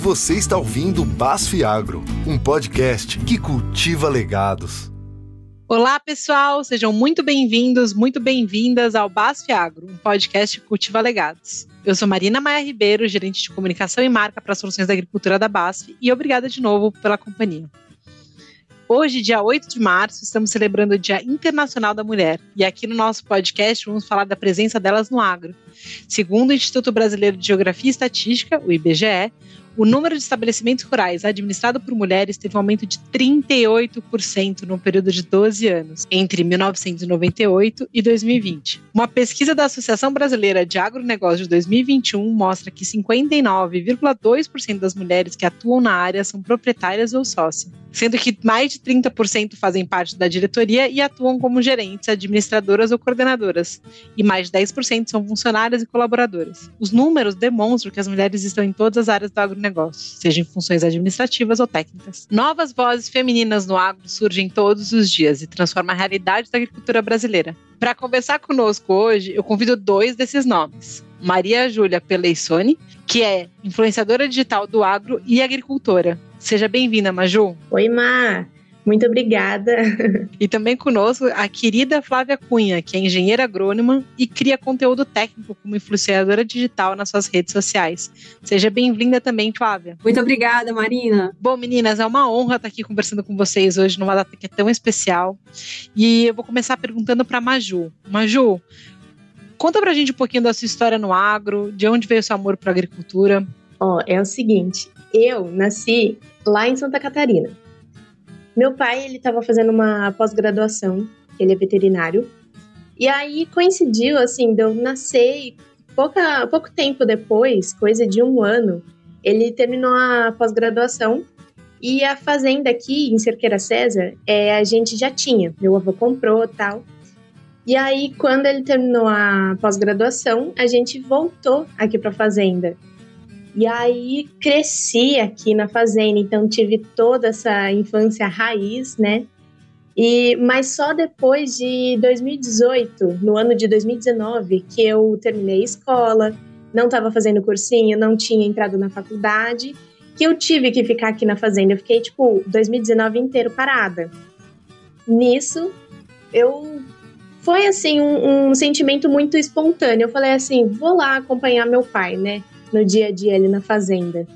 Você está ouvindo Basf Agro, um podcast que cultiva legados. Olá, pessoal, sejam muito bem-vindos, muito bem-vindas ao Basf Agro, um podcast que cultiva legados. Eu sou Marina Maia Ribeiro, gerente de comunicação e marca para soluções da agricultura da BASF, e obrigada de novo pela companhia. Hoje, dia 8 de março, estamos celebrando o Dia Internacional da Mulher. E aqui no nosso podcast vamos falar da presença delas no agro. Segundo o Instituto Brasileiro de Geografia e Estatística, o IBGE, o número de estabelecimentos rurais administrados por mulheres teve um aumento de 38% no período de 12 anos, entre 1998 e 2020. Uma pesquisa da Associação Brasileira de Agronegócio de 2021 mostra que 59,2% das mulheres que atuam na área são proprietárias ou sócias, sendo que mais de 30% fazem parte da diretoria e atuam como gerentes, administradoras ou coordenadoras, e mais de 10% são funcionárias e colaboradoras. Os números demonstram que as mulheres estão em todas as áreas do agronegócio seja em funções administrativas ou técnicas. Novas vozes femininas no agro surgem todos os dias e transformam a realidade da agricultura brasileira. Para conversar conosco hoje, eu convido dois desses nomes. Maria Júlia Peleissoni, que é influenciadora digital do agro e agricultora. Seja bem-vinda, Maju. Oi, Mar. Muito obrigada. E também conosco a querida Flávia Cunha, que é engenheira agrônoma e cria conteúdo técnico como influenciadora digital nas suas redes sociais. Seja bem-vinda também, Flávia. Muito obrigada, Marina. Bom, meninas, é uma honra estar aqui conversando com vocês hoje numa data que é tão especial. E eu vou começar perguntando para Maju. Maju, conta pra gente um pouquinho da sua história no agro, de onde veio seu amor para agricultura. Ó, oh, é o seguinte, eu nasci lá em Santa Catarina. Meu pai, ele estava fazendo uma pós-graduação, ele é veterinário. E aí coincidiu, assim, de eu nascer e pouca, pouco tempo depois, coisa de um ano, ele terminou a pós-graduação e a fazenda aqui em Cerqueira César, é, a gente já tinha. Meu avô comprou tal. E aí, quando ele terminou a pós-graduação, a gente voltou aqui para a fazenda. E aí cresci aqui na fazenda, então tive toda essa infância raiz, né? E mas só depois de 2018, no ano de 2019, que eu terminei a escola, não estava fazendo cursinho, não tinha entrado na faculdade, que eu tive que ficar aqui na fazenda. Eu fiquei tipo 2019 inteiro parada. Nisso, eu foi assim um, um sentimento muito espontâneo. Eu falei assim, vou lá acompanhar meu pai, né? No dia a dia ali na fazenda.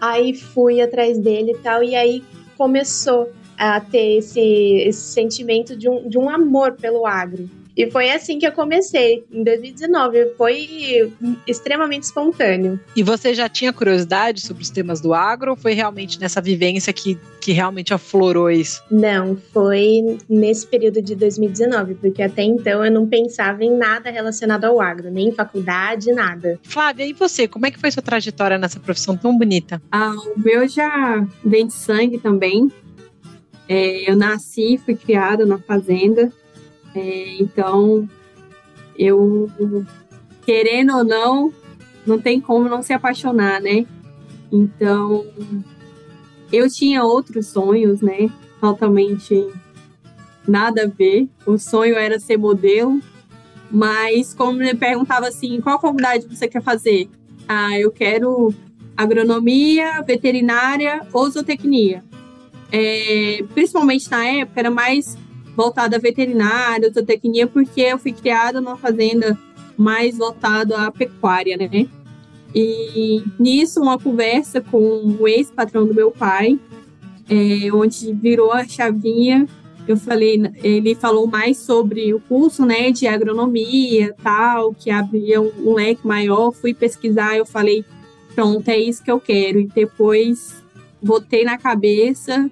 Aí fui atrás dele e tal, e aí começou a ter esse, esse sentimento de um, de um amor pelo agro. E foi assim que eu comecei, em 2019. Foi extremamente espontâneo. E você já tinha curiosidade sobre os temas do agro ou foi realmente nessa vivência que, que realmente aflorou isso? Não, foi nesse período de 2019, porque até então eu não pensava em nada relacionado ao agro, nem faculdade, nada. Flávia, e você? Como é que foi sua trajetória nessa profissão tão bonita? Ah, o meu já vem de sangue também. É, eu nasci, fui criada na fazenda. É, então, eu, querendo ou não, não tem como não se apaixonar, né? Então, eu tinha outros sonhos, né? Totalmente nada a ver. O sonho era ser modelo, mas como me perguntava assim, qual faculdade você quer fazer? Ah, eu quero agronomia, veterinária ou zootecnia. É, principalmente na época era mais voltada à veterinária, zootecnia, porque eu fui criada numa fazenda mais voltada à pecuária, né? E nisso, uma conversa com o ex-patrão do meu pai, é, onde virou a chavinha, eu falei, ele falou mais sobre o curso, né, de agronomia, tal, que abria um, um leque maior, fui pesquisar, eu falei, pronto, é isso que eu quero. E depois botei na cabeça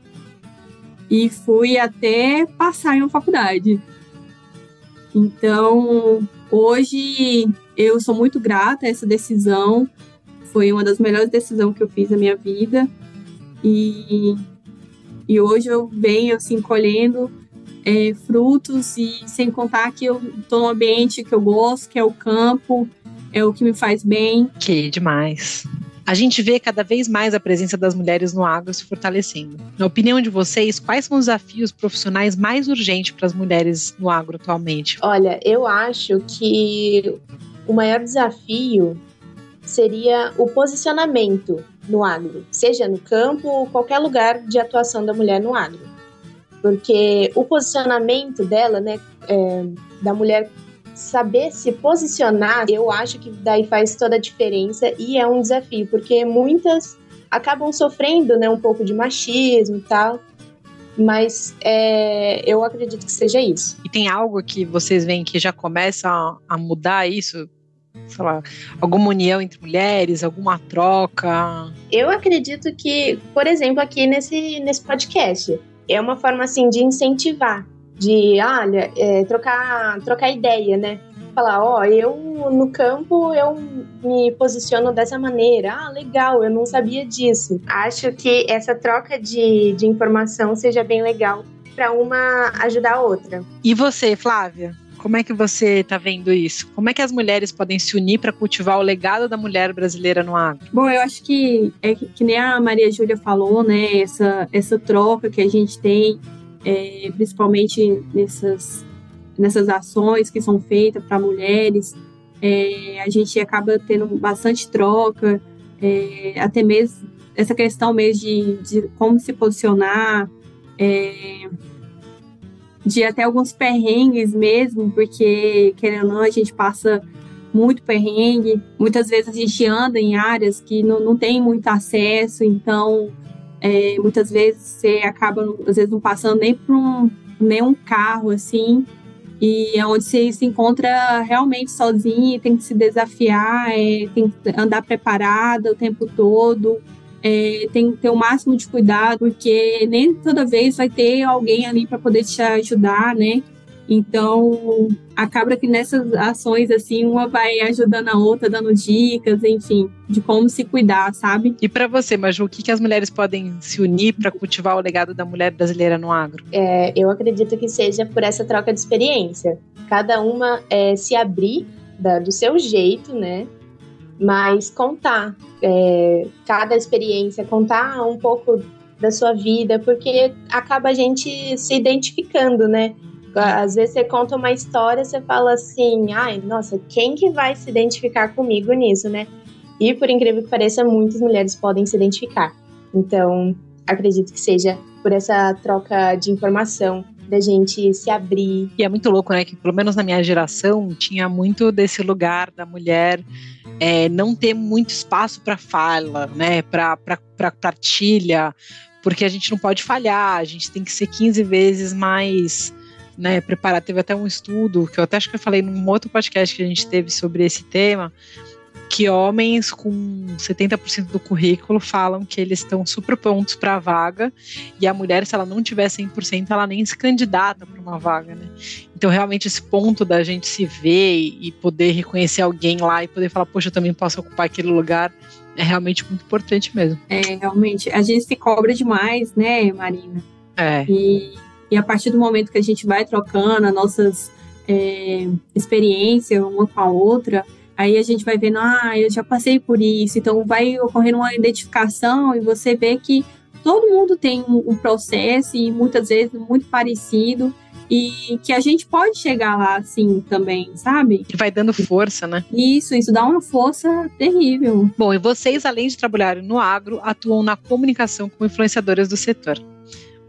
e fui até passar em uma faculdade. Então, hoje eu sou muito grata a essa decisão. Foi uma das melhores decisões que eu fiz na minha vida. E, e hoje eu venho assim colhendo é, frutos e sem contar que eu estou num ambiente que eu gosto, que é o campo, é o que me faz bem. Que demais a gente vê cada vez mais a presença das mulheres no agro se fortalecendo. Na opinião de vocês, quais são os desafios profissionais mais urgentes para as mulheres no agro atualmente? Olha, eu acho que o maior desafio seria o posicionamento no agro, seja no campo ou qualquer lugar de atuação da mulher no agro. Porque o posicionamento dela, né, é, da mulher saber se posicionar, eu acho que daí faz toda a diferença e é um desafio, porque muitas acabam sofrendo, né, um pouco de machismo e tal, mas é, eu acredito que seja isso. E tem algo que vocês veem que já começa a, a mudar isso? Sei lá, alguma união entre mulheres, alguma troca? Eu acredito que, por exemplo, aqui nesse, nesse podcast, é uma forma assim de incentivar, de olha, é, trocar, trocar ideia, né? Falar, ó, oh, eu no campo eu me posiciono dessa maneira. Ah, legal, eu não sabia disso. Acho que essa troca de, de informação seja bem legal para uma ajudar a outra. E você, Flávia? Como é que você está vendo isso? Como é que as mulheres podem se unir para cultivar o legado da mulher brasileira no agro? Bom, eu acho que é que, que nem a Maria Júlia falou, né? Essa, essa troca que a gente tem, é, principalmente nessas, nessas ações que são feitas para mulheres, é, a gente acaba tendo bastante troca, é, até mesmo essa questão mesmo de, de como se posicionar. É, de até alguns perrengues mesmo, porque, querendo ou não, a gente passa muito perrengue. Muitas vezes a gente anda em áreas que não, não tem muito acesso, então é, muitas vezes você acaba, às vezes, não passando nem por um, nenhum carro, assim, e é onde você se encontra realmente sozinho, tem que se desafiar, é, tem que andar preparada o tempo todo é, tem que ter o máximo de cuidado, porque nem toda vez vai ter alguém ali para poder te ajudar, né? Então, acaba que nessas ações, assim, uma vai ajudando a outra, dando dicas, enfim, de como se cuidar, sabe? E para você, Maju, o que, que as mulheres podem se unir para cultivar o legado da mulher brasileira no agro? É, eu acredito que seja por essa troca de experiência. Cada uma é, se abrir da, do seu jeito, né? mas contar é, cada experiência, contar um pouco da sua vida, porque acaba a gente se identificando, né? Às vezes você conta uma história, você fala assim, ai, nossa, quem que vai se identificar comigo nisso, né? E por incrível que pareça, muitas mulheres podem se identificar. Então, acredito que seja por essa troca de informação, da gente se abrir. E é muito louco, né? Que pelo menos na minha geração tinha muito desse lugar da mulher é, não ter muito espaço para fala, né? Para partilha, porque a gente não pode falhar, a gente tem que ser 15 vezes mais. Né, preparado. Teve até um estudo que eu até acho que eu falei num outro podcast que a gente teve sobre esse tema, que homens com 70% do currículo falam que eles estão super prontos para a vaga e a mulher, se ela não tiver 100%, ela nem se candidata para uma vaga, né? Então, realmente, esse ponto da gente se ver e poder reconhecer alguém lá e poder falar, poxa, eu também posso ocupar aquele lugar, é realmente muito importante mesmo. É, realmente. A gente se cobra demais, né, Marina? É. E, e a partir do momento que a gente vai trocando as nossas é, experiências uma com a outra, Aí a gente vai vendo, ah, eu já passei por isso, então vai ocorrendo uma identificação e você vê que todo mundo tem um, processo e muitas vezes muito parecido e que a gente pode chegar lá assim também, sabe? Que vai dando força, né? Isso, isso dá uma força terrível. Bom, e vocês, além de trabalharem no agro, atuam na comunicação como influenciadoras do setor.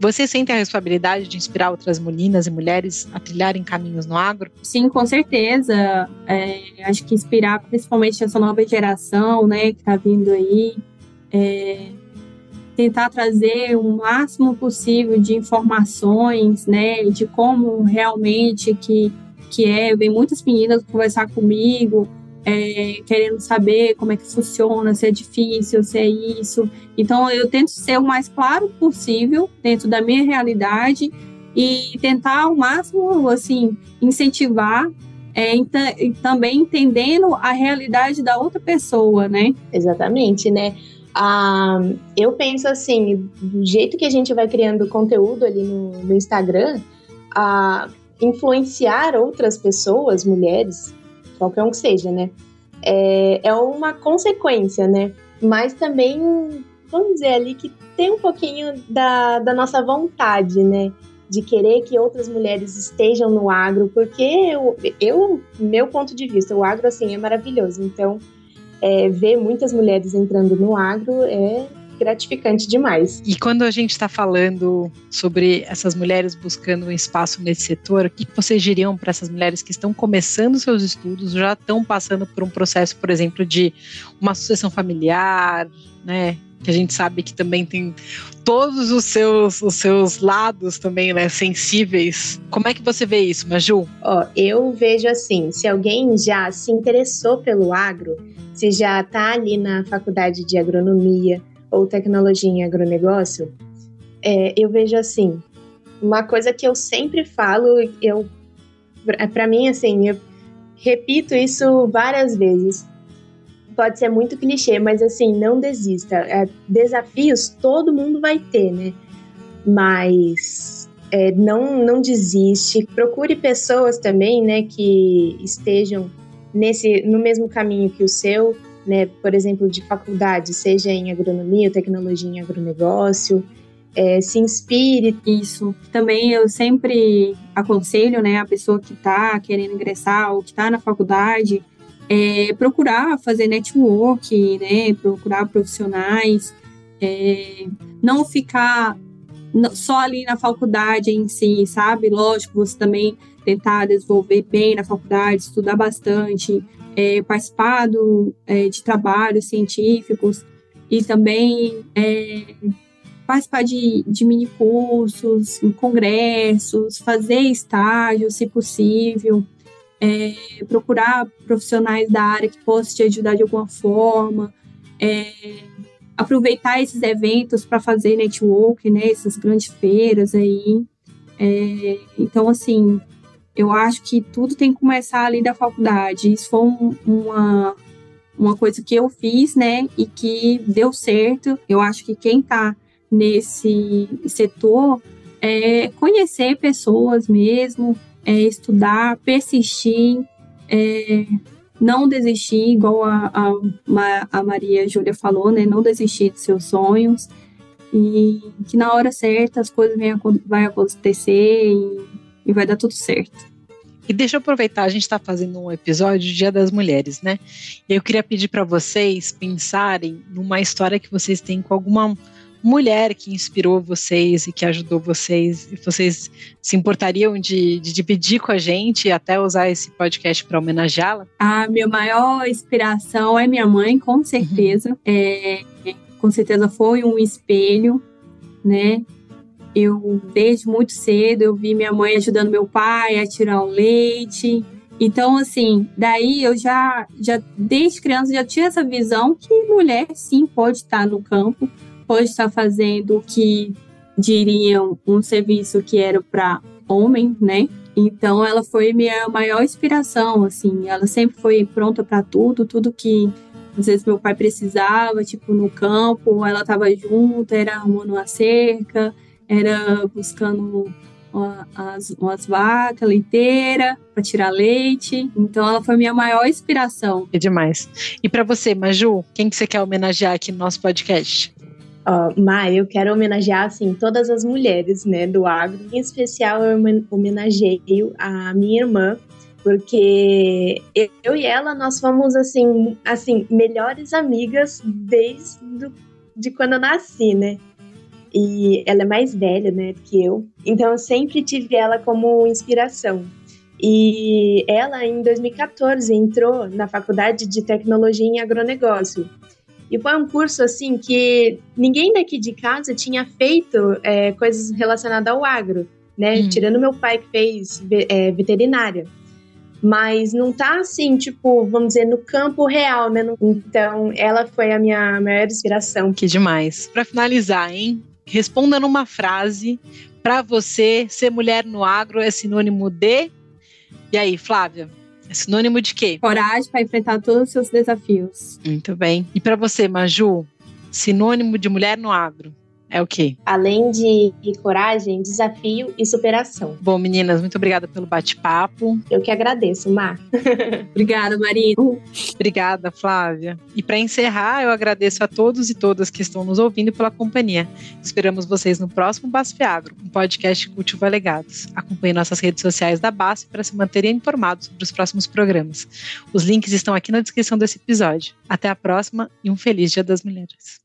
Você sente a responsabilidade de inspirar outras meninas e mulheres a trilharem caminhos no agro? Sim, com certeza. É, acho que inspirar principalmente essa nova geração, né, que está vindo aí. É, tentar trazer o máximo possível de informações, né, de como realmente que que é. Vem muitas meninas conversar comigo é, querendo saber como é que funciona, se é difícil, se é isso. Então, eu tento ser o mais claro possível dentro da minha realidade e tentar ao máximo, assim, incentivar é, também entendendo a realidade da outra pessoa, né? Exatamente, né? Ah, eu penso assim, do jeito que a gente vai criando conteúdo ali no, no Instagram, a influenciar outras pessoas, mulheres, qualquer um que seja, né? É, é uma consequência, né? Mas também, vamos dizer ali, que tem um pouquinho da, da nossa vontade, né? De querer que outras mulheres estejam no agro, porque eu, eu, meu ponto de vista, o agro, assim, é maravilhoso. Então, é, ver muitas mulheres entrando no agro é gratificante demais. E quando a gente está falando sobre essas mulheres buscando um espaço nesse setor, o que vocês diriam para essas mulheres que estão começando seus estudos, já estão passando por um processo, por exemplo, de uma sucessão familiar, né? Que a gente sabe que também tem todos os seus, os seus lados também, né, sensíveis. Como é que você vê isso, Maju? Ó, eu vejo assim, se alguém já se interessou pelo agro, se já está ali na faculdade de agronomia, ou tecnologia em agronegócio, é, eu vejo assim, uma coisa que eu sempre falo, eu para mim assim, eu repito isso várias vezes. Pode ser muito clichê, mas assim, não desista. É, desafios todo mundo vai ter, né? Mas é, não não desiste. Procure pessoas também, né, que estejam nesse no mesmo caminho que o seu né, por exemplo, de faculdade, seja em agronomia, tecnologia em agronegócio, é, se inspire. Isso. Também eu sempre aconselho, né, a pessoa que está querendo ingressar ou que está na faculdade, é, procurar fazer network, né, procurar profissionais, é, não ficar só ali na faculdade em si, sabe? Lógico, você também tentar desenvolver bem na faculdade, estudar bastante, é, participado é, de trabalhos científicos e também é, participar de, de mini cursos, congressos, fazer estágios, se possível, é, procurar profissionais da área que possam te ajudar de alguma forma, é, aproveitar esses eventos para fazer network, né, essas grandes feiras aí. É, então, assim, eu acho que tudo tem que começar ali da faculdade. Isso foi um, uma, uma coisa que eu fiz, né, e que deu certo. Eu acho que quem está nesse setor é conhecer pessoas mesmo, é estudar, persistir, é não desistir, igual a, a, a Maria Júlia falou, né, não desistir dos seus sonhos e que na hora certa as coisas vão, vai acontecer e e vai dar tudo certo. E deixa eu aproveitar, a gente está fazendo um episódio do Dia das Mulheres, né? E eu queria pedir para vocês pensarem numa história que vocês têm com alguma mulher que inspirou vocês e que ajudou vocês, e vocês se importariam de, de dividir com a gente e até usar esse podcast para homenageá-la? A minha maior inspiração é minha mãe, com certeza. Uhum. É, com certeza foi um espelho, né? Eu, desde muito cedo, eu vi minha mãe ajudando meu pai a tirar o leite. Então, assim, daí eu já, já desde criança, já tinha essa visão que mulher, sim, pode estar no campo, pode estar fazendo o que diriam um serviço que era para homem, né? Então, ela foi minha maior inspiração, assim. Ela sempre foi pronta para tudo, tudo que às vezes meu pai precisava, tipo no campo, ela estava junto, era arrumando uma cerca, era buscando as, umas vacas leiteiras para tirar leite. Então ela foi minha maior inspiração. É demais. E para você, Maju, quem que você quer homenagear aqui no nosso podcast? Uh, Ma, eu quero homenagear assim todas as mulheres, né, do agro. Em especial eu homenageio a minha irmã, porque eu e ela nós fomos assim, assim melhores amigas desde do, de quando eu nasci, né? E ela é mais velha, né, que eu. Então eu sempre tive ela como inspiração. E ela em 2014 entrou na faculdade de tecnologia em agronegócio. E foi um curso assim que ninguém daqui de casa tinha feito é, coisas relacionadas ao agro, né? Hum. Tirando meu pai que fez é, veterinária. Mas não tá assim, tipo, vamos dizer, no campo real, né? Então, ela foi a minha maior inspiração. Que demais. Para finalizar, hein? Responda numa frase. Para você, ser mulher no agro é sinônimo de. E aí, Flávia? É sinônimo de quê? Coragem para enfrentar todos os seus desafios. Muito bem. E para você, Maju? Sinônimo de mulher no agro É o quê? Além de coragem, desafio e superação. Bom, meninas, muito obrigada pelo bate-papo. Eu que agradeço, Mar. Obrigada, Marina. Obrigada, Flávia. E para encerrar, eu agradeço a todos e todas que estão nos ouvindo pela companhia. Esperamos vocês no próximo Basfiagro, um podcast Cultivo Legados. Acompanhe nossas redes sociais da BASF para se manterem informados sobre os próximos programas. Os links estão aqui na descrição desse episódio. Até a próxima e um feliz Dia das Mulheres.